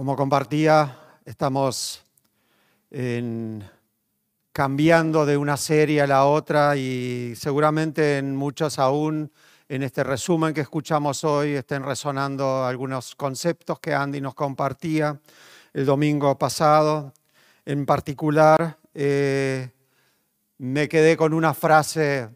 Como compartía, estamos en- cambiando de una serie a la otra y seguramente en muchos aún en este resumen que escuchamos hoy estén resonando algunos conceptos que Andy nos compartía el domingo pasado. En particular, eh, me quedé con una frase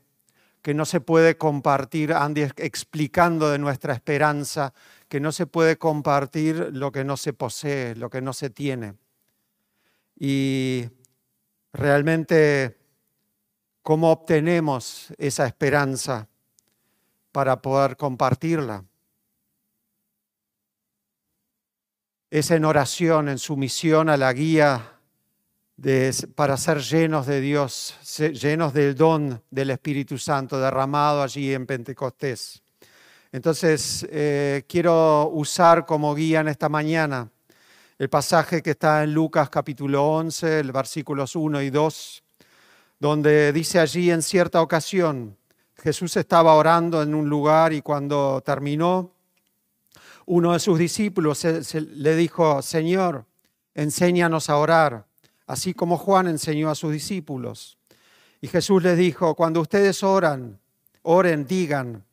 que no se puede compartir, Andy explicando de nuestra esperanza, que no se puede compartir lo que no se posee, lo que no se tiene. Y realmente, ¿cómo obtenemos esa esperanza para poder compartirla? Es en oración, en sumisión a la guía para ser llenos de Dios, llenos del don del Espíritu Santo derramado allí en Pentecostés. Entonces, eh, quiero usar como guía en esta mañana el pasaje que está en Lucas capítulo 11, el versículos 1 y 2, donde dice allí en cierta ocasión, Jesús estaba orando en un lugar y cuando terminó, uno de sus discípulos le dijo, Señor, enséñanos a orar así como Juan enseñó a sus discípulos. Y Jesús les dijo, cuando ustedes oran, oren, digan,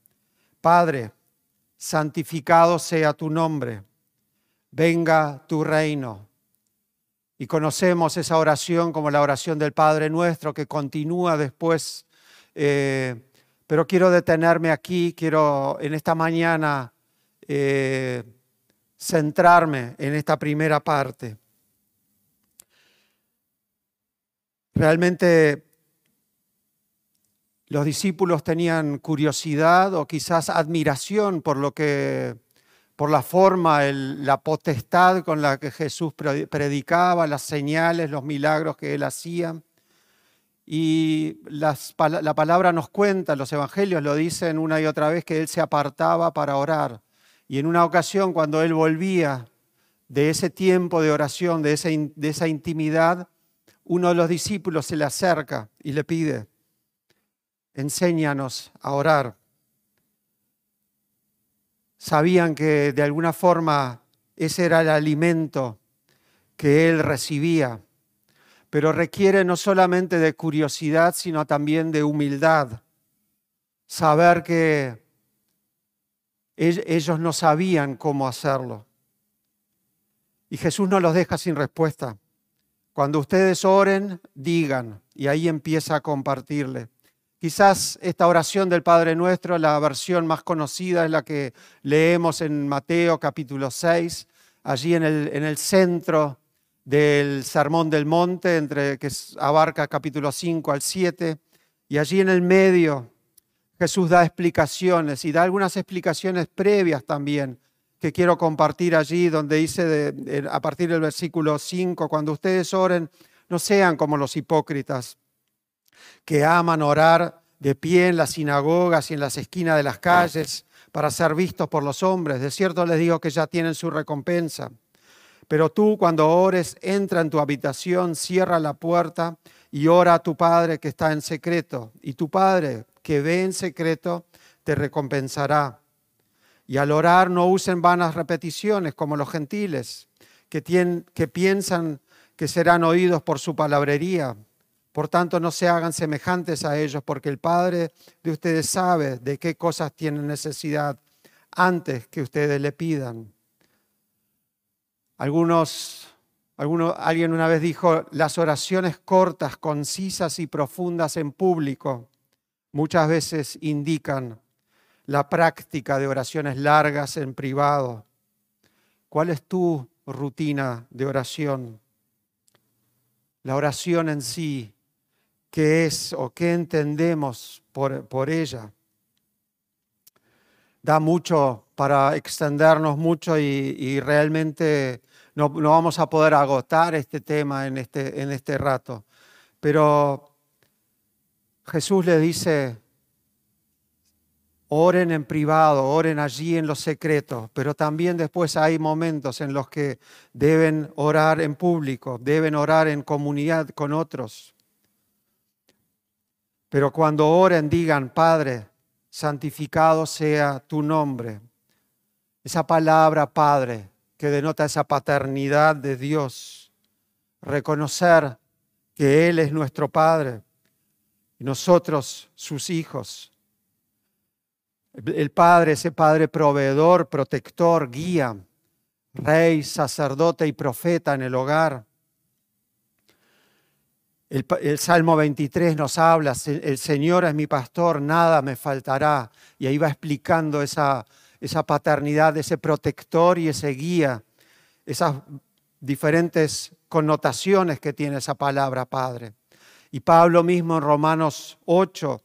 Padre, santificado sea tu nombre, venga tu reino. Y conocemos esa oración como la oración del Padre nuestro que continúa después. Eh, pero quiero detenerme aquí, quiero en esta mañana eh, centrarme en esta primera parte. Realmente los discípulos tenían curiosidad o quizás admiración por lo que por la forma, la potestad con la que Jesús predicaba, las señales, los milagros que él hacía. Y la palabra nos cuenta, los evangelios lo dicen una y otra vez, que él se apartaba para orar. Y en una ocasión, cuando él volvía de ese tiempo de oración, de esa intimidad, uno de los discípulos se le acerca y le pide, enséñanos a orar. Sabían que de alguna forma ese era el alimento que él recibía, pero requiere no solamente de curiosidad, sino también de humildad. Saber que ellos no sabían cómo hacerlo. Y Jesús no los deja sin respuesta. Cuando ustedes oren, digan, y ahí empieza a compartirle. Quizás esta oración del Padre Nuestro, la versión más conocida es la que leemos en Mateo capítulo 6, allí en el, en el centro del Sermón del Monte, entre, que abarca capítulo 5 al 7, y allí en el medio Jesús da explicaciones y da algunas explicaciones previas también que quiero compartir allí, donde dice a partir del versículo 5, cuando ustedes oren, no sean como los hipócritas, que aman orar de pie en las sinagogas y en las esquinas de las calles para ser vistos por los hombres. De cierto les digo que ya tienen su recompensa. Pero tú cuando ores, entra en tu habitación, cierra la puerta y ora a tu Padre que está en secreto. Y tu Padre que ve en secreto te recompensará. Y al orar no usen vanas repeticiones como los gentiles, que, piensan que serán oídos por su palabrería. Por tanto, no se hagan semejantes a ellos, porque el Padre de ustedes sabe de qué cosas tienen necesidad antes que ustedes le pidan. Algunos, alguien una vez dijo, las oraciones cortas, concisas y profundas en público muchas veces indican la práctica de oraciones largas en privado. ¿Cuál es tu rutina de oración? La oración en sí, ¿qué es o qué entendemos por, por ella? Da mucho para extendernos mucho y, realmente no, no, vamos a poder agotar este tema en este, en este rato. Pero Jesús le dice, Oren en privado, oren allí en los secretos, pero también después hay momentos en los que deben orar en público, deben orar en comunidad con otros. Pero cuando oren digan, Padre, santificado sea tu nombre. Esa palabra, Padre, que denota esa paternidad de Dios, reconocer que Él es nuestro Padre y nosotros sus hijos. El Padre, ese Padre proveedor, protector, guía, rey, sacerdote y profeta en el hogar. El, Salmo 23 nos habla, el Señor es mi pastor, nada me faltará. Y ahí va explicando esa, esa paternidad, ese protector y ese guía, esas diferentes connotaciones que tiene esa palabra Padre. Y Pablo mismo en Romanos 8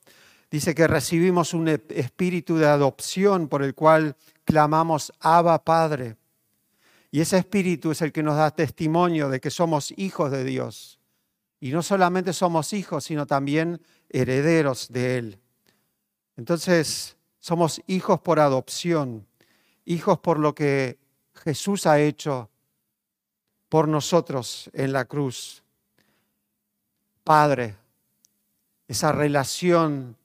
dice que recibimos un espíritu de adopción por el cual clamamos Abba Padre. Y ese espíritu es el que nos da testimonio de que somos hijos de Dios. Y no solamente somos hijos, sino también herederos de Él. Entonces, somos hijos por adopción, hijos por lo que Jesús ha hecho por nosotros en la cruz. Padre, esa relación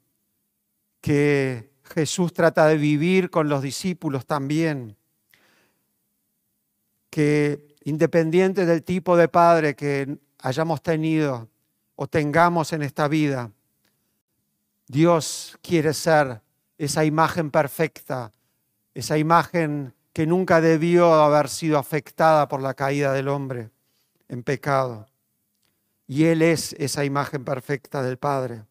que Jesús trata de vivir con los discípulos también, que independiente del tipo de padre que hayamos tenido o tengamos en esta vida, Dios quiere ser esa imagen perfecta, esa imagen que nunca debió haber sido afectada por la caída del hombre en pecado. Y Él es esa imagen perfecta del Padre.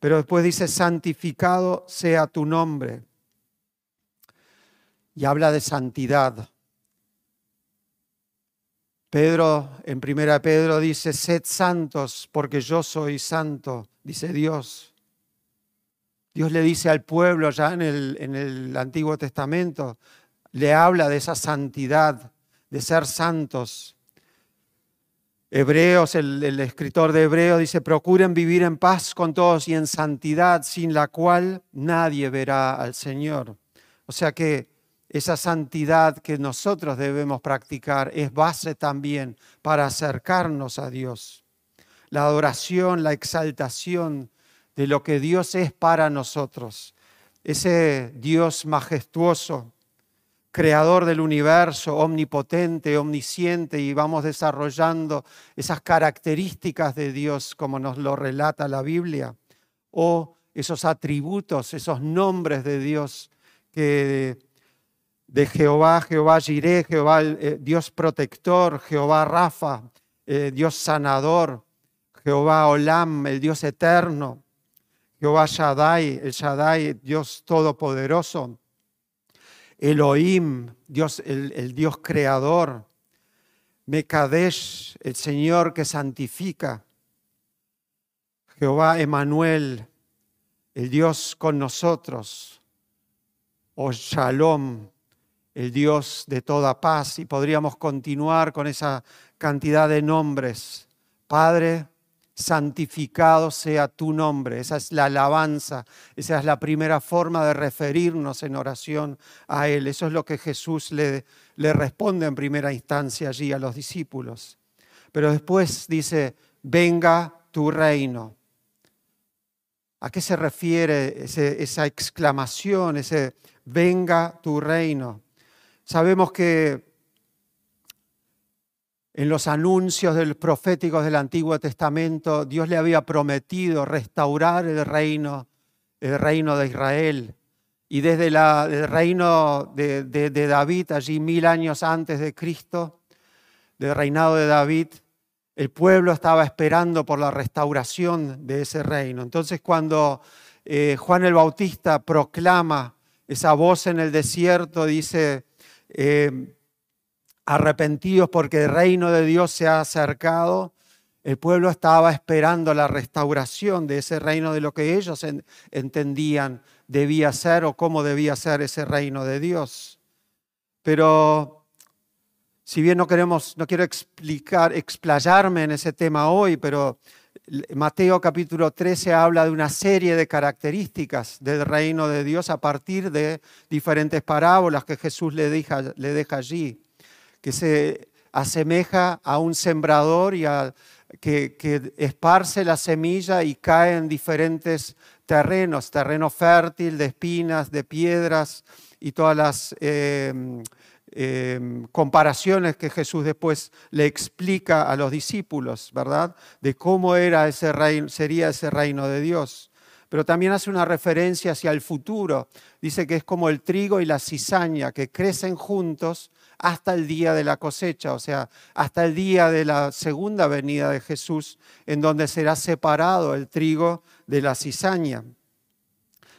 Pero después dice, santificado sea tu nombre. Y habla de santidad. Pedro, en primera Pedro dice, sed santos porque yo soy santo, dice Dios. Dios le dice al pueblo ya en el, en el Antiguo Testamento, le habla de esa santidad, de ser santos. Hebreos, el, el, escritor de Hebreos dice, procuren vivir en paz con todos y en santidad, sin la cual nadie verá al Señor. O sea que esa santidad que nosotros debemos practicar es base también para acercarnos a Dios. La adoración, la exaltación de lo que Dios es para nosotros. Ese Dios majestuoso, creador del universo, omnipotente, omnisciente, y vamos desarrollando esas características de Dios como nos lo relata la Biblia, o esos atributos, esos nombres de Dios que de Jehová, Jehová Jireh, Jehová eh, Dios protector, Jehová Rafa, eh, Dios sanador, Jehová Olam, el Dios eterno, Jehová Shaddai, el Shaddai, Dios todopoderoso, Elohim, Dios, el, Dios creador, Mekadesh, el Señor que santifica, Jehová Emanuel, el Dios con nosotros, o Shalom, el Dios de toda paz, y podríamos continuar con esa cantidad de nombres. Padre, santificado sea tu nombre. Esa es la alabanza, esa es la primera forma de referirnos en oración a Él. Eso es lo que Jesús le, responde en primera instancia allí a los discípulos. Pero después dice, venga tu reino. ¿A qué se refiere esa exclamación, ese venga tu reino? Sabemos que en los anuncios del proféticos del Antiguo Testamento, Dios le había prometido restaurar el reino, el reino de Israel. Y desde el reino de, David, allí mil años antes de Cristo, del reinado de David, el pueblo estaba esperando por la restauración de ese reino. Entonces cuando eh, Juan el Bautista proclama esa voz en el desierto, dice, eh, arrepentidos porque el reino de Dios se ha acercado. El pueblo estaba esperando la restauración de ese reino, de lo que ellos entendían debía ser o cómo debía ser ese reino de Dios. Pero si bien no queremos, no quiero explicar, explayarme en ese tema hoy, pero Mateo capítulo 13 habla de una serie de características del reino de Dios a partir de diferentes parábolas que Jesús le deja, le deja allí, que se asemeja a un sembrador y que, que, esparce la semilla y cae en diferentes terrenos, terreno fértil, de espinas, de piedras y todas las... Eh, em, comparaciones que Jesús después le explica a los discípulos, ¿verdad? De cómo era ese reino, sería ese reino de Dios. Pero también hace una referencia hacia el futuro. Dice que es como el trigo y la cizaña que crecen juntos hasta el día de la cosecha, o sea, hasta el día de la segunda venida de Jesús, en donde será separado el trigo de la cizaña.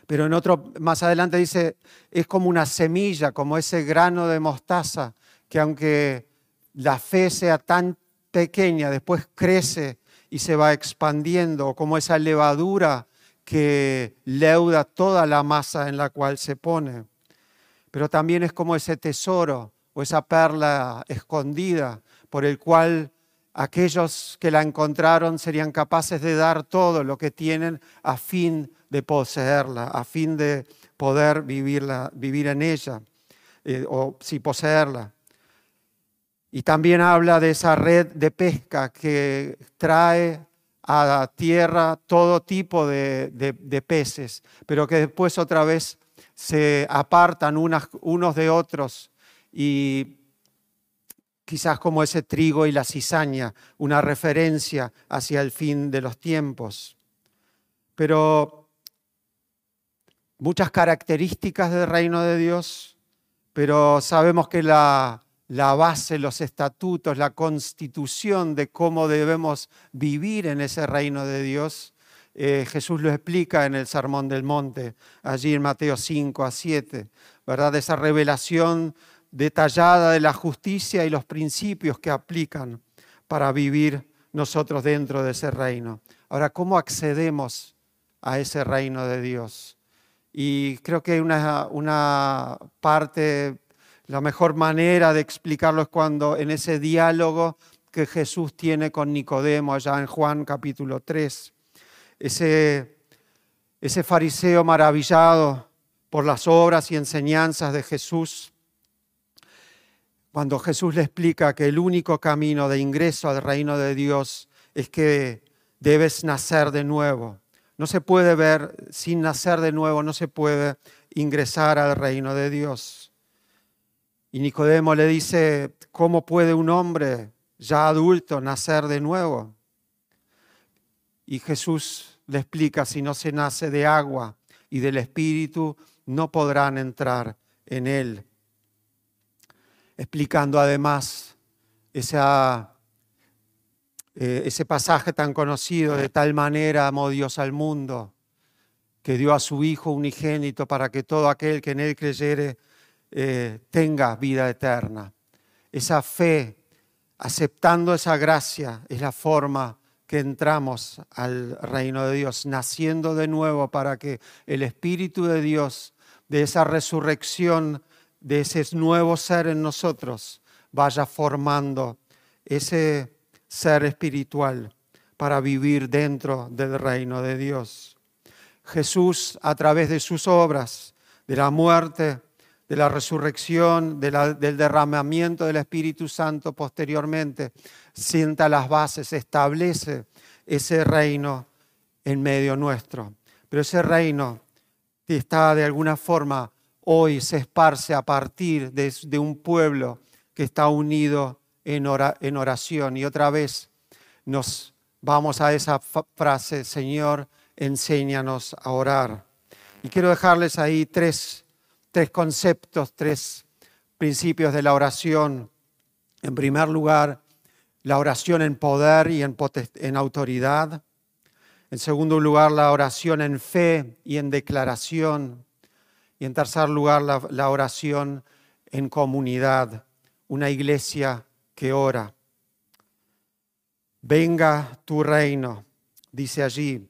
Pero en otro, más adelante dice, es como una semilla, como ese grano de mostaza, que aunque la fe sea tan pequeña, después crece y se va expandiendo, como esa levadura que leuda toda la masa en la cual se pone. Pero también es como ese tesoro o esa perla escondida por el cual aquellos que la encontraron serían capaces de dar todo lo que tienen a fin de poseerla, a fin de poder vivirla, vivir en ella, eh, o si poseerla. Y también habla de esa red de pesca que trae a tierra todo tipo de, peces, pero que después otra vez se apartan unos de otros y quizás como ese trigo y la cizaña, una referencia hacia el fin de los tiempos. Pero muchas características del reino de Dios, pero sabemos que la, base, los estatutos, la constitución de cómo debemos vivir en ese reino de Dios, eh, Jesús lo explica en el Sermón del Monte, allí en Mateo 5 a 7, ¿verdad? Esa revelación detallada de la justicia y los principios que aplican para vivir nosotros dentro de ese reino. Ahora, ¿cómo accedemos a ese reino de Dios? Y creo que una, una parte, la mejor manera de explicarlo es cuando en ese diálogo que Jesús tiene con Nicodemo allá en Juan capítulo 3, ese, ese fariseo maravillado por las obras y enseñanzas de Jesús, cuando Jesús le explica que el único camino de ingreso al reino de Dios es que debes nacer de nuevo. No se puede ver sin nacer de nuevo, no se puede ingresar al reino de Dios. Y Nicodemo le dice, ¿cómo puede un hombre ya adulto nacer de nuevo? Y Jesús le explica, si no se nace de agua y del Espíritu, no podrán entrar en él. Explicando además esa eh, ese pasaje tan conocido, de tal manera amó Dios al mundo, que dio a su Hijo unigénito para que todo aquel que en Él creyere eh, tenga vida eterna. Esa fe, aceptando esa gracia, es la forma que entramos al reino de Dios, naciendo de nuevo para que el Espíritu de Dios, de esa resurrección, de ese nuevo ser en nosotros, vaya formando ese ser espiritual para vivir dentro del reino de Dios. Jesús, a través de sus obras, de la muerte, de la resurrección, del derramamiento del Espíritu Santo posteriormente, sienta las bases, establece ese reino en medio nuestro. Pero ese reino está de alguna forma hoy se esparce a partir de, un pueblo que está unido en, oración. Y otra vez nos vamos a esa frase, Señor, enséñanos a orar. Y quiero dejarles ahí tres, tres conceptos, tres principios de la oración. En primer lugar, la oración en poder y en, en, autoridad. En segundo lugar, la oración en fe y en declaración. Y en tercer lugar, la, oración en comunidad, una iglesia que ora. Venga tu reino, dice allí.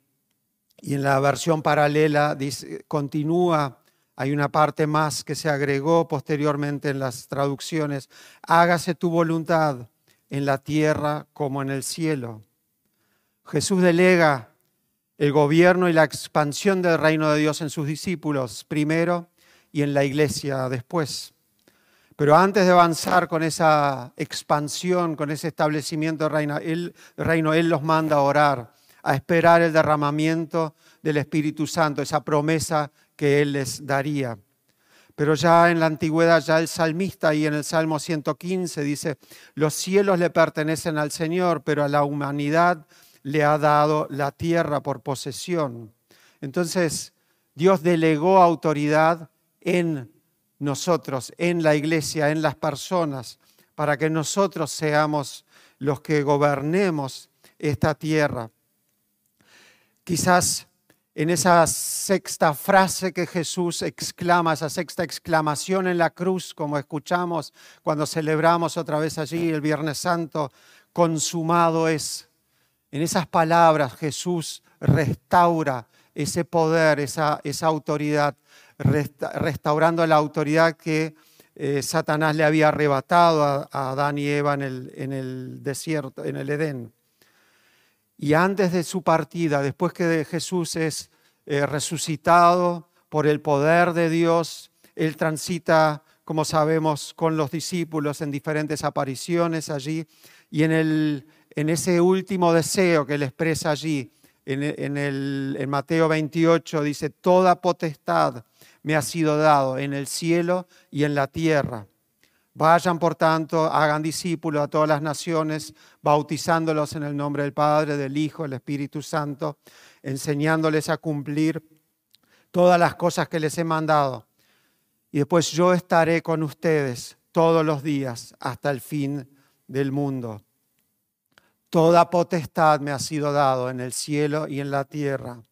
Y en la versión paralela continúa, hay una parte más que se agregó posteriormente en las traducciones. Hágase tu voluntad en la tierra como en el cielo. Jesús delega el gobierno y la expansión del reino de Dios en sus discípulos primero y en la iglesia después. Pero antes de avanzar con esa expansión, con ese establecimiento del reino, él, reino, Él los manda a orar, a esperar el derramamiento del Espíritu Santo, esa promesa que Él les daría. Pero ya en la antigüedad, ya el salmista y en el Salmo 115 dice, los cielos le pertenecen al Señor, pero a la humanidad le ha dado la tierra por posesión. Entonces, Dios delegó autoridad en nosotros, en la iglesia, en las personas, para que nosotros seamos los que gobernemos esta tierra. Quizás en esa sexta frase que Jesús exclama, esa sexta exclamación en la cruz, como escuchamos cuando celebramos otra vez allí el Viernes Santo, consumado es. En esas palabras Jesús restaura ese poder, esa, autoridad, restaurando la autoridad que eh, Satanás le había arrebatado a, Adán y Eva en el, en el desierto, en el Edén. Y antes de su partida, después que Jesús es eh, resucitado por el poder de Dios, Él transita, como sabemos, con los discípulos en diferentes apariciones allí. Y en, el, en ese último deseo que Él expresa allí, en, el, en Mateo 28, dice, toda potestad me ha sido dado en el cielo y en la tierra. Vayan, por tanto, hagan discípulos a todas las naciones, bautizándolos en el nombre del Padre, del Hijo, del Espíritu Santo, enseñándoles a cumplir todas las cosas que les he mandado. Y después yo estaré con ustedes todos los días hasta el fin del mundo. Toda potestad me ha sido dado en el cielo y en la tierra.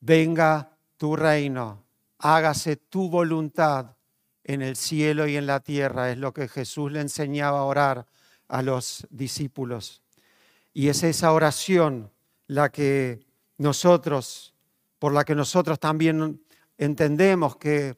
Venga tu reino, hágase tu voluntad en el cielo y en la tierra. Es lo que Jesús le enseñaba a orar a los discípulos. Y es esa oración la que nosotros, por la que nosotros también entendemos que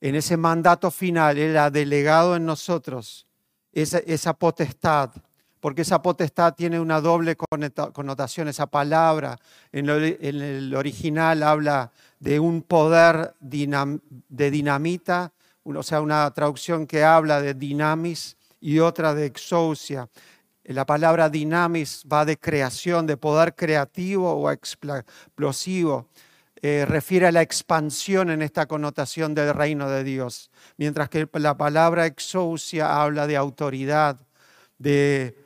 en ese mandato final Él ha delegado en nosotros esa, esa potestad, porque esa potestad tiene una doble connotación, esa palabra en, el original habla de un poder de dinamita o sea, una traducción que habla de dinamis y otra de exousia. La palabra dinamis va de creación, de poder creativo o explosivo. Eh, refiere a la expansión en esta connotación del reino de Dios, mientras que la palabra exousia habla de autoridad, de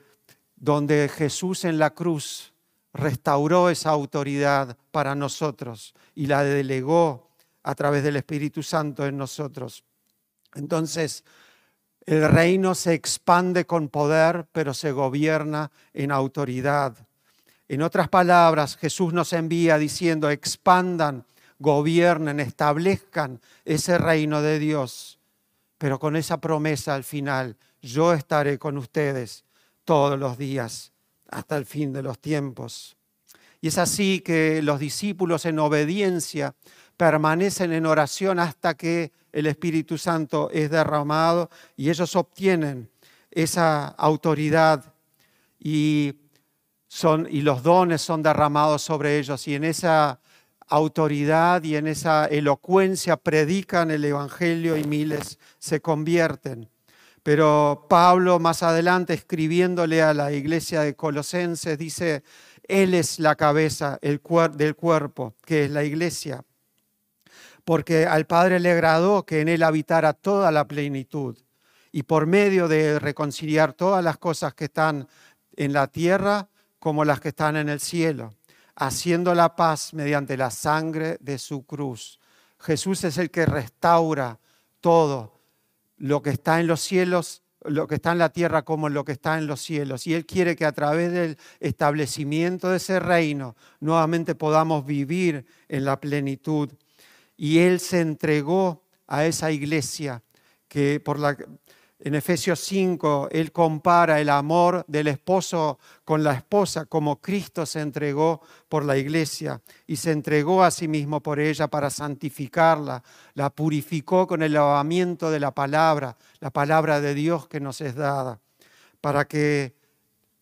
donde Jesús en la cruz restauró esa autoridad para nosotros y la delegó a través del Espíritu Santo en nosotros. Entonces, el reino se expande con poder, pero se gobierna en autoridad. En otras palabras, Jesús nos envía diciendo, expandan, gobiernen, establezcan ese reino de Dios. Pero con esa promesa al final, yo estaré con ustedes todos los días hasta el fin de los tiempos. Y es así que los discípulos en obediencia permanecen en oración hasta que el Espíritu Santo es derramado y ellos obtienen esa autoridad y, son, y los dones son derramados sobre ellos y en esa autoridad y en esa elocuencia predican el Evangelio y miles se convierten. Pero Pablo más adelante escribiéndole a la iglesia de Colosenses dice, Él es la cabeza el del cuerpo, que es la iglesia porque al Padre le agradó que en él habitara toda la plenitud y por medio de reconciliar todas las cosas que están en la tierra como las que están en el cielo, haciendo la paz mediante la sangre de su cruz. Jesús es el que restaura todo lo que está en los cielos, lo que está en la tierra como lo que está en los cielos. Y Él quiere que a través del establecimiento de ese reino nuevamente podamos vivir en la plenitud y Él se entregó a esa iglesia que por la, en Efesios 5 Él compara el amor del esposo con la esposa como Cristo se entregó por la iglesia y se entregó a sí mismo por ella para santificarla, la purificó con el lavamiento de la palabra, la palabra de Dios que nos es dada, para que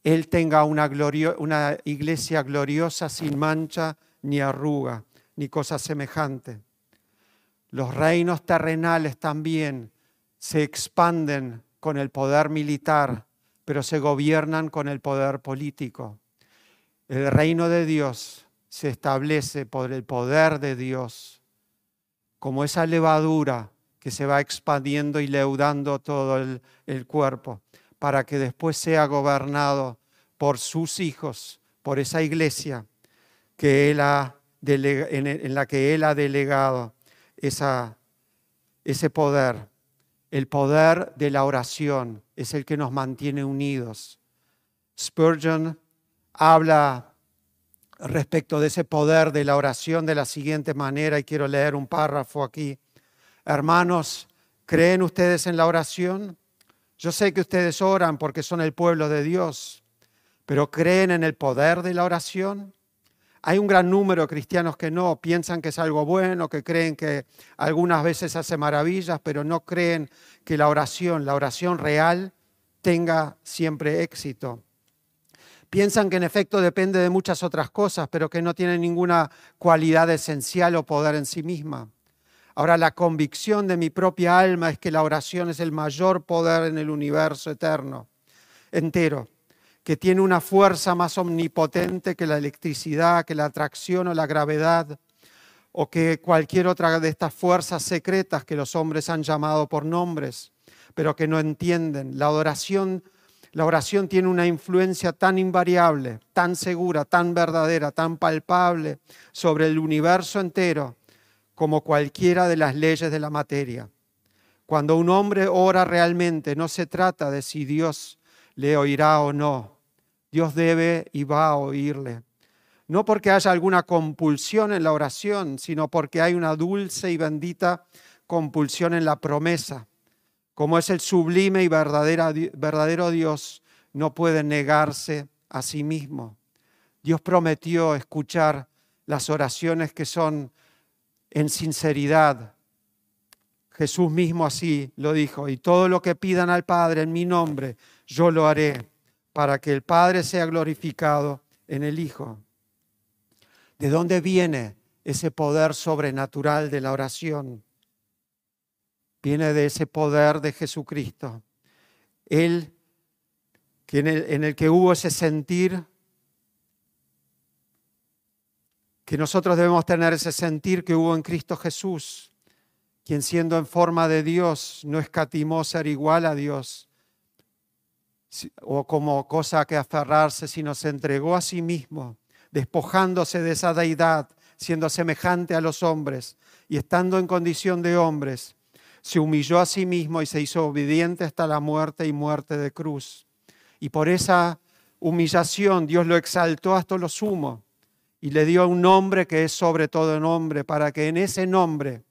Él tenga una, una iglesia gloriosa sin mancha ni arruga ni cosa semejante. Los reinos terrenales también se expanden con el poder militar, pero se gobiernan con el poder político. El reino de Dios se establece por el poder de Dios, como esa levadura que se va expandiendo y leudando todo el, cuerpo, para que después sea gobernado por sus hijos, por esa iglesia que él ha en la que Él ha delegado ese poder. El poder de la oración es el que nos mantiene unidos. Spurgeon habla respecto de ese poder de la oración de la siguiente manera, y quiero leer un párrafo aquí. Hermanos, ¿creen ustedes en la oración? Yo sé que ustedes oran porque son el pueblo de Dios, pero ¿creen en el poder de la oración? Hay un gran número de cristianos que no, piensan que es algo bueno, que creen que algunas veces hace maravillas, pero no creen que la oración, la oración real, tenga siempre éxito. Piensan que en efecto depende de muchas otras cosas, pero que no tiene ninguna cualidad esencial o poder en sí misma. Ahora, la convicción de mi propia alma es que la oración es el mayor poder en el universo eterno, entero, que tiene una fuerza más omnipotente que la electricidad, que la atracción o la gravedad, o que cualquier otra de estas fuerzas secretas que los hombres han llamado por nombres, pero que no entienden. La oración la oración tiene una influencia tan invariable, tan segura, tan verdadera, tan palpable sobre el universo entero como cualquiera de las leyes de la materia. Cuando un hombre ora realmente, no se trata de si Dios le oirá o no. Dios debe y va a oírle. No porque haya alguna compulsión en la oración, sino porque hay una dulce y bendita compulsión en la promesa como es el sublime y verdadero Dios, no puede negarse a sí mismo. Dios prometió escuchar las oraciones que son en sinceridad. Jesús mismo así lo dijo, y todo lo que pidan al Padre en mi nombre, yo lo haré, para que el Padre sea glorificado en el Hijo. ¿De dónde viene ese poder sobrenatural de la oración? viene de ese poder de Jesucristo. Él, en el, en el que hubo ese sentir, que nosotros debemos tener ese sentir que hubo en Cristo Jesús, quien siendo en forma de Dios no escatimó ser igual a Dios o como cosa que aferrarse, sino se entregó a sí mismo, despojándose de esa deidad, siendo semejante a los hombres y estando en condición de hombres se humilló a sí mismo y se hizo obediente hasta la muerte y muerte de cruz. Y por esa humillación Dios lo exaltó hasta lo sumo y le dio un nombre que es sobre todo nombre, para que en ese nombre,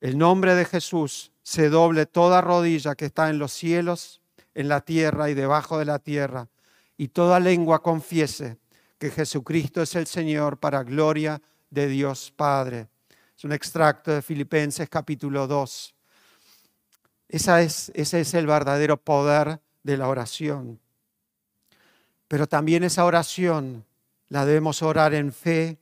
el nombre de Jesús, se doble toda rodilla que está en los cielos, en la tierra y debajo de la tierra, y toda lengua confiese que Jesucristo es el Señor para gloria de Dios Padre. Es un extracto de Filipenses capítulo 2 es, ese es el verdadero poder de la oración. Pero también esa oración la debemos orar en fe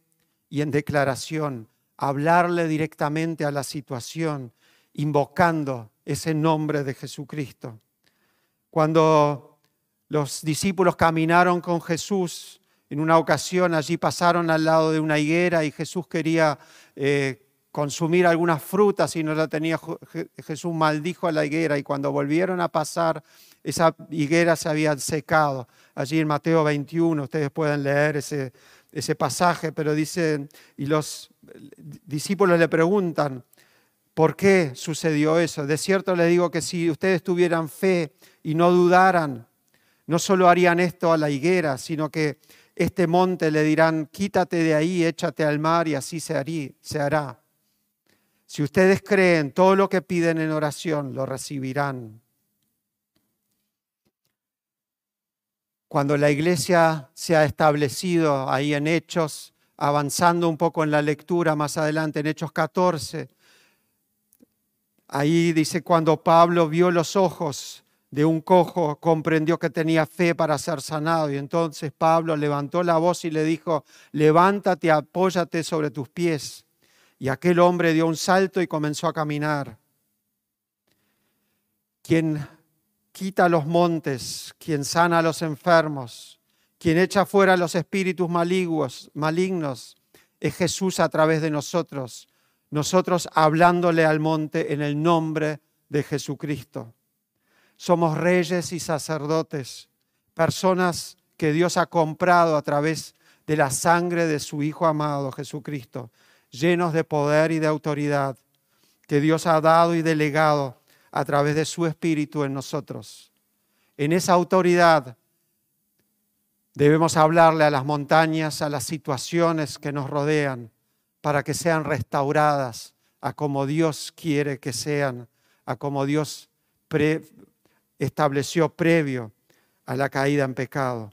y en declaración, hablarle directamente a la situación, invocando ese nombre de Jesucristo. Cuando los discípulos caminaron con Jesús, en una ocasión allí pasaron al lado de una higuera y Jesús quería eh, consumir algunas frutas y no la tenía, Jesús maldijo a la higuera y cuando volvieron a pasar, esa higuera se había secado. Allí en Mateo 21, ustedes pueden leer ese, ese pasaje, pero dice, y los discípulos le preguntan, ¿por qué sucedió eso? De cierto les digo que si ustedes tuvieran fe y no dudaran, no solo harían esto a la higuera, sino que este monte le dirán, quítate de ahí, échate al mar y así se, se hará. Si ustedes creen todo lo que piden en oración, lo recibirán. Cuando la iglesia se ha establecido ahí en Hechos, avanzando un poco en la lectura más adelante, en Hechos 14, ahí dice, cuando Pablo vio los ojos de un cojo, comprendió que tenía fe para ser sanado. Y entonces Pablo levantó la voz y le dijo, levántate, apóyate sobre tus pies. Y aquel hombre dio un salto y comenzó a caminar. Quien quita los montes, quien sana a los enfermos, quien echa fuera los espíritus malignos, malignos, es Jesús a través de nosotros. Nosotros hablándole al monte en el nombre de Jesucristo. Somos reyes y sacerdotes, personas que Dios ha comprado a través de la sangre de su Hijo amado Jesucristo, llenos de poder y de autoridad que Dios ha dado y delegado a través de su Espíritu en nosotros. En esa autoridad debemos hablarle a las montañas, a las situaciones que nos rodean, para que sean restauradas a como Dios quiere que sean, a como Dios estableció previo a la caída en pecado.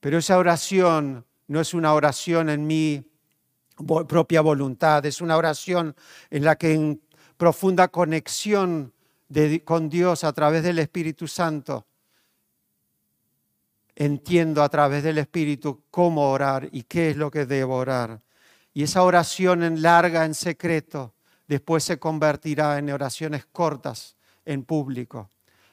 Pero esa oración no es una oración en mi propia voluntad, es una oración en la que en profunda conexión con Dios a través del Espíritu Santo, entiendo a través del Espíritu cómo orar y qué es lo que debo orar. Y esa oración en larga, en secreto, después se convertirá en oraciones cortas en público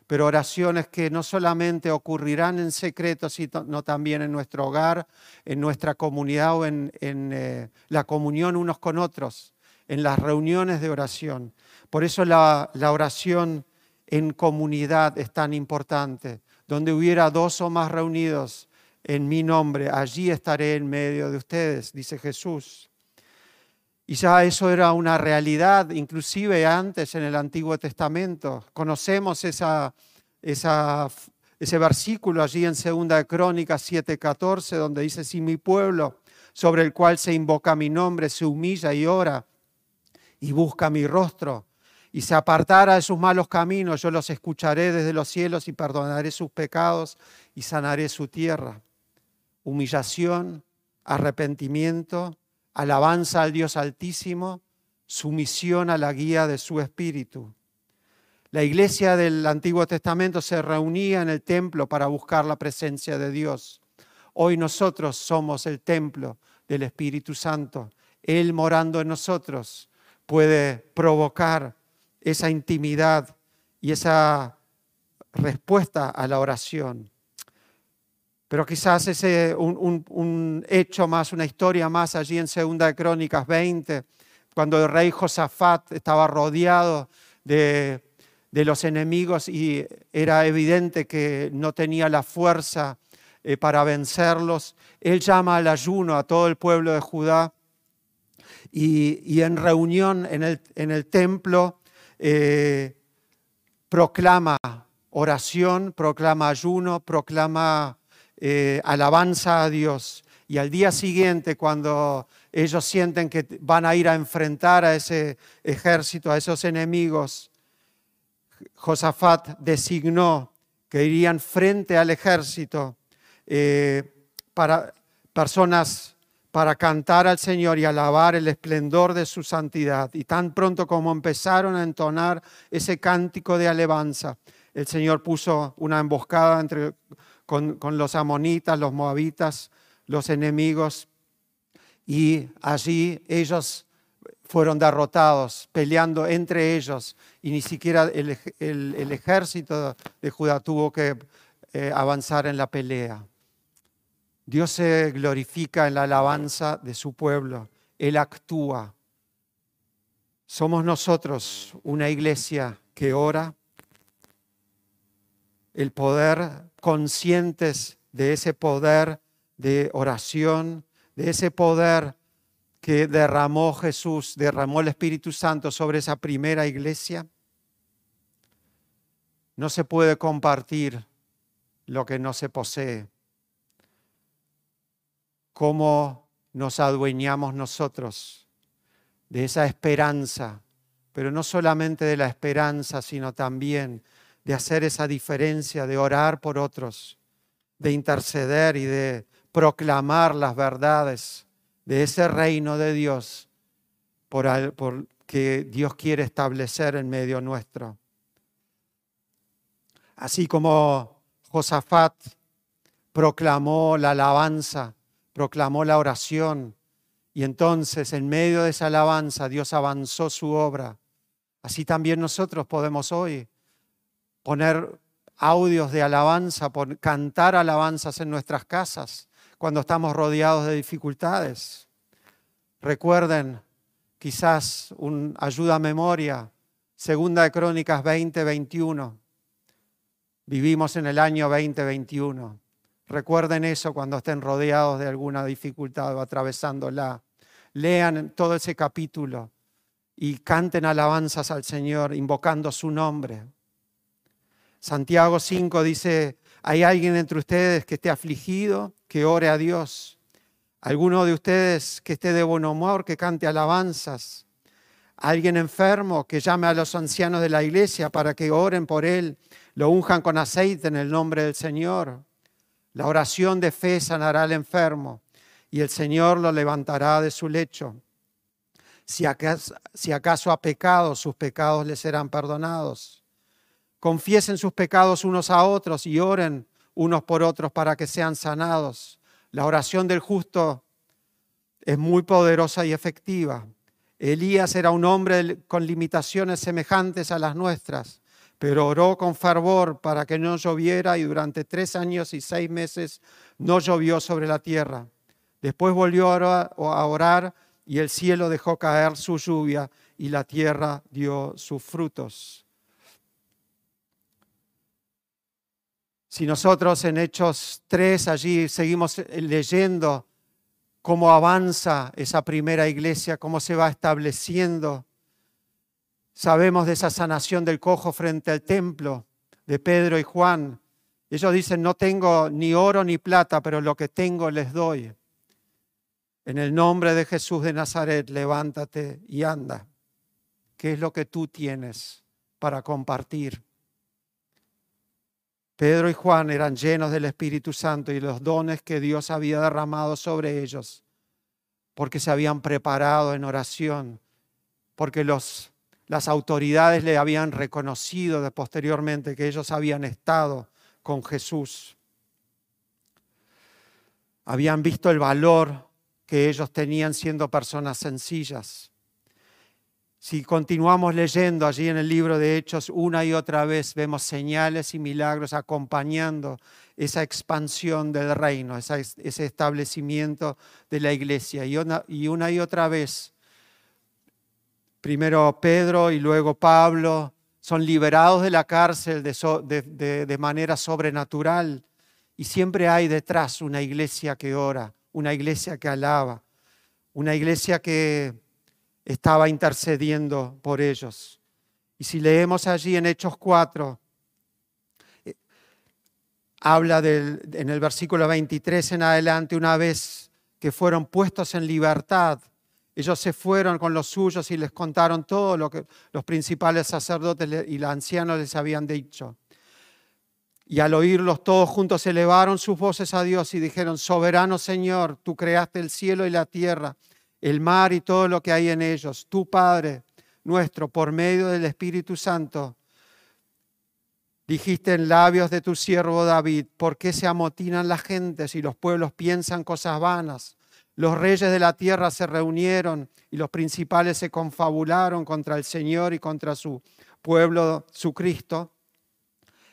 pero oraciones que no solamente ocurrirán en secreto, sino también en nuestro hogar, en nuestra comunidad o en, eh, la comunión unos con otros, en las reuniones de oración. Por eso la, la oración en comunidad es tan importante. Donde hubiera dos o más reunidos en mi nombre, allí estaré en medio de ustedes, dice Jesús. Y ya eso era una realidad, inclusive antes en el Antiguo Testamento. Conocemos ese versículo allí en 2 Crónicas 7:14, donde dice, si mi pueblo sobre el cual se invoca mi nombre se humilla y ora y busca mi rostro y se apartara de sus malos caminos, yo los escucharé desde los cielos y perdonaré sus pecados y sanaré su tierra. Humillación, arrepentimiento, alabanza al Dios Altísimo, sumisión a la guía de su Espíritu. La iglesia del Antiguo Testamento se reunía en el templo para buscar la presencia de Dios. Hoy nosotros somos el templo del Espíritu Santo. Él morando en nosotros puede provocar esa intimidad y esa respuesta a la oración. Pero quizás ese un, un, hecho más, una historia más allí en Segunda de Crónicas 20, cuando el rey Josafat estaba rodeado de, de, los enemigos y era evidente que no tenía la fuerza eh, para vencerlos, él llama al ayuno a todo el pueblo de Judá y, y en reunión en el, en el templo eh, proclama oración, proclama ayuno, proclama eh, alabanza a Dios. Y al día siguiente, cuando ellos sienten que van a ir a enfrentar a ese ejército, a esos enemigos, Josafat designó que irían frente al ejército eh, para personas para cantar al Señor y alabar el esplendor de su santidad. Y tan pronto como empezaron a entonar ese cántico de alabanza, el Señor puso una emboscada entre con, los amonitas, los moabitas, los enemigos, y allí ellos fueron derrotados, peleando entre ellos, y ni siquiera el, ejército de Judá tuvo que eh, avanzar en la pelea. Dios se glorifica en la alabanza de su pueblo, Él actúa. Somos nosotros una iglesia que ora, el poder conscientes de ese poder de oración, de ese poder que derramó Jesús, derramó el Espíritu Santo sobre esa primera iglesia. No se puede compartir lo que no se posee. ¿Cómo nos adueñamos nosotros de esa esperanza? Pero no solamente de la esperanza, sino también de hacer esa diferencia, de orar por otros, de interceder y de proclamar las verdades de ese reino de Dios por, que Dios quiere establecer en medio nuestro. Así como Josafat proclamó la alabanza, proclamó la oración, y entonces en medio de esa alabanza Dios avanzó su obra. Así también nosotros podemos hoy poner audios de alabanza, cantar alabanzas en nuestras casas cuando estamos rodeados de dificultades. Recuerden quizás un ayuda a memoria, Segunda de Crónicas 20, 21. Vivimos en el año 2021. Recuerden eso cuando estén rodeados de alguna dificultad o atravesándola. Lean todo ese capítulo y canten alabanzas al Señor invocando su nombre. Santiago 5 dice, ¿hay alguien entre ustedes que esté afligido, que ore a Dios? ¿Alguno de ustedes que esté de buen humor, que cante alabanzas? alguien enfermo, que llame a los ancianos de la iglesia para que oren por él, lo unjan con aceite en el nombre del Señor. La oración de fe sanará al enfermo y el Señor lo levantará de su lecho. Si acaso, si acaso ha pecado, sus pecados le serán perdonados. Confiesen sus pecados unos a otros y oren unos por otros para que sean sanados. La oración del justo es muy poderosa y efectiva. Elías era un hombre con limitaciones semejantes a las nuestras, pero oró con fervor para que no lloviera y durante tres años y seis meses no llovió sobre la tierra. Después volvió a orar y el cielo dejó caer su lluvia y la tierra dio sus frutos. Si nosotros en Hechos 3 allí seguimos leyendo cómo avanza esa primera iglesia, cómo se va estableciendo. Sabemos de esa sanación del cojo frente al templo de Pedro y Juan. Ellos dicen, no tengo ni oro ni plata, pero lo que tengo les doy. En el nombre de Jesús de Nazaret, levántate y anda. ¿Qué es lo que tú tienes para compartir? Pedro y Juan eran llenos del Espíritu Santo y los dones que Dios había derramado sobre ellos, porque se habían preparado en oración, porque las autoridades le habían reconocido posteriormente que ellos habían estado con Jesús. Habían visto el valor que ellos tenían siendo personas sencillas. Si continuamos leyendo allí en el libro de Hechos una y otra vez, vemos señales y milagros acompañando esa expansión del reino, ese establecimiento de la iglesia. Y una, y otra vez, primero Pedro y luego Pablo, son liberados de la cárcel de manera sobrenatural. Y siempre hay detrás una iglesia que ora, una iglesia que alaba, una iglesia que estaba intercediendo por ellos. Y si leemos allí en Hechos 4, eh, habla del, en el versículo 23 en adelante, una vez que fueron puestos en libertad, ellos se fueron con los suyos y les contaron todo lo que los principales sacerdotes y los ancianos les habían dicho. Y al oírlos todos juntos elevaron sus voces a Dios y dijeron, soberano Señor, tú creaste el cielo y la tierra el mar y todo lo que hay en ellos. Tu Padre nuestro, por medio del Espíritu Santo, dijiste en labios de tu siervo David, ¿por qué se amotinan las gentes y los pueblos piensan cosas vanas? Los reyes de la tierra se reunieron y los principales se confabularon contra el Señor y contra su pueblo, su Cristo.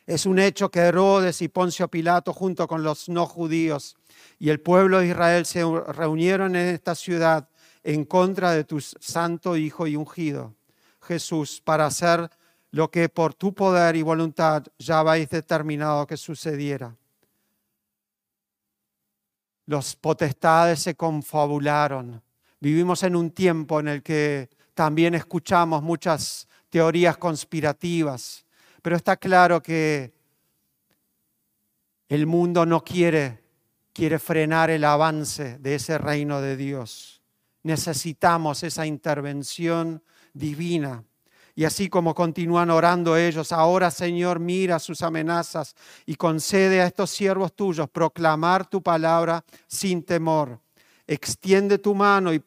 Es un hecho que Herodes y Poncio Pilato, junto con los no judíos y el pueblo de Israel, se reunieron en esta ciudad en contra de tu santo Hijo y ungido, Jesús, para hacer lo que por tu poder y voluntad ya habéis determinado que sucediera. Los potestades se confabularon. Vivimos en un tiempo en el que también escuchamos muchas teorías conspirativas, pero está claro que el mundo no quiere, quiere frenar el avance de ese reino de Dios necesitamos esa intervención divina. Y así como continúan orando ellos, ahora Señor mira sus amenazas y concede a estos siervos tuyos proclamar tu palabra sin temor. Extiende tu mano y,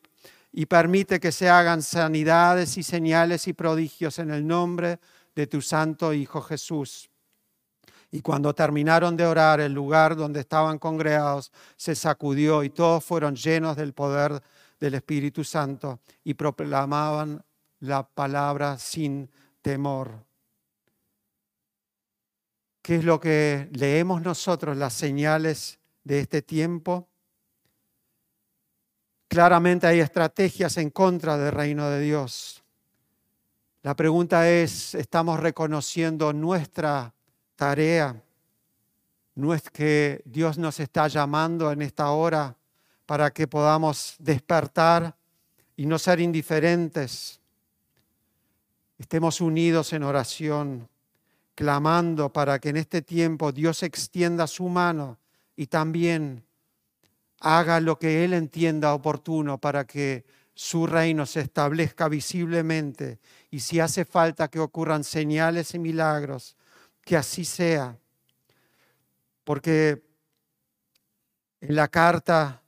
y permite que se hagan sanidades y señales y prodigios en el nombre de tu Santo Hijo Jesús. Y cuando terminaron de orar, el lugar donde estaban congregados se sacudió y todos fueron llenos del poder del Espíritu Santo y proclamaban la palabra sin temor. ¿Qué es lo que leemos nosotros, las señales de este tiempo? Claramente hay estrategias en contra del reino de Dios. La pregunta es, ¿estamos reconociendo nuestra tarea? ¿No es que Dios nos está llamando en esta hora para que podamos despertar y no ser indiferentes? Estemos unidos en oración, clamando para que en este tiempo Dios extienda su mano y también haga lo que Él entienda oportuno para que su reino se establezca visiblemente y si hace falta que ocurran señales y milagros, que así sea. Porque en la carta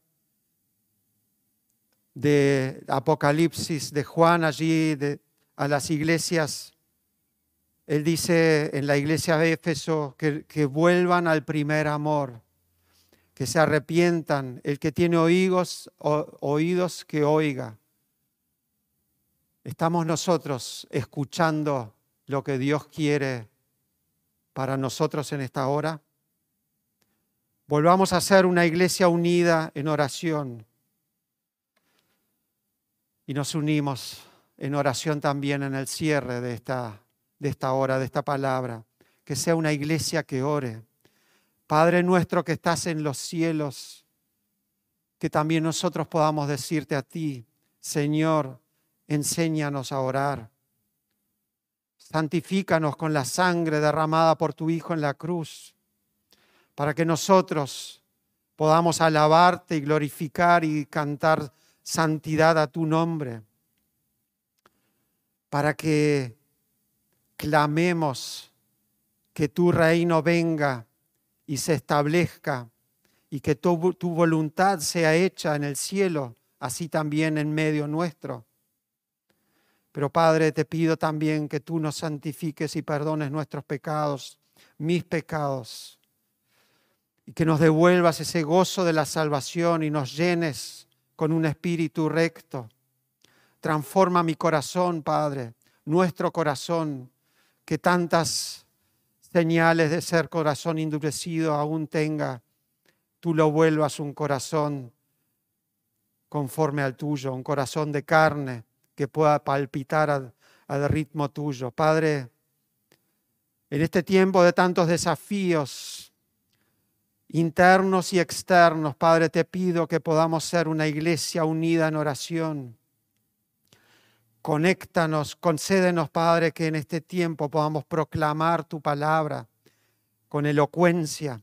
de Apocalipsis de Juan allí a las iglesias, él dice en la iglesia de Éfeso que, que vuelvan al primer amor, que se arrepientan, el que tiene oídos, oídos que oiga. ¿Estamos nosotros escuchando lo que Dios quiere para nosotros en esta hora? Volvamos a ser una iglesia unida en oración. Y nos unimos en oración también en el cierre de esta, de esta hora, de esta palabra. Que sea una iglesia que ore. Padre nuestro que estás en los cielos, que también nosotros podamos decirte a ti, Señor, enséñanos a orar. Santifícanos con la sangre derramada por tu Hijo en la cruz, para que nosotros podamos alabarte y glorificar y cantar santidad a tu nombre, para que clamemos que tu reino venga y se establezca y que tu, tu voluntad sea hecha en el cielo, así también en medio nuestro. Pero Padre, te pido también que tú nos santifiques y perdones nuestros pecados, mis pecados, y que nos devuelvas ese gozo de la salvación y nos llenes con un espíritu recto. Transforma mi corazón, Padre, nuestro corazón, que tantas señales de ser corazón endurecido aún tenga. Tú lo vuelvas un corazón conforme al tuyo, un corazón de carne que pueda palpitar al, ritmo tuyo. Padre, en este tiempo de tantos desafíos internos y externos, Padre, te pido que podamos ser una iglesia unida en oración. Conéctanos, concédenos, Padre, que en este tiempo podamos proclamar tu palabra con elocuencia,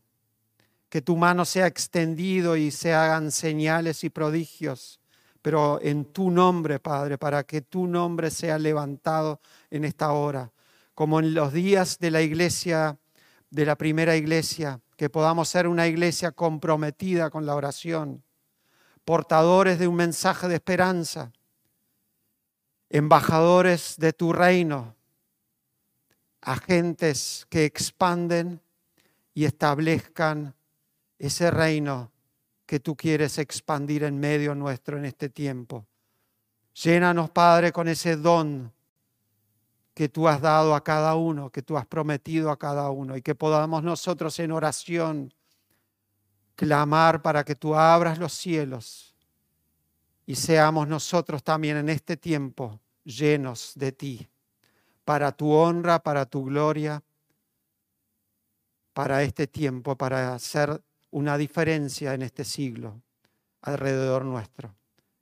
que tu mano sea extendido y se hagan señales y prodigios pero en tu nombre, Padre, para que tu nombre sea levantado en esta hora, como en los días de la iglesia, de la primera iglesia, que podamos ser una iglesia comprometida con la oración, portadores de un mensaje de esperanza, embajadores de tu reino, agentes que expanden y establezcan ese reino que tú quieres expandir en medio nuestro en este tiempo. Llénanos, Padre, con ese don que tú has dado a cada uno, que tú has prometido a cada uno, y que podamos nosotros en oración clamar para que tú abras los cielos y seamos nosotros también en este tiempo llenos de ti, para tu honra, para tu gloria, para este tiempo, para ser una diferencia en este siglo alrededor nuestro.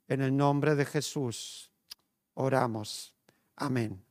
En el nombre de Jesús oramos. Amén.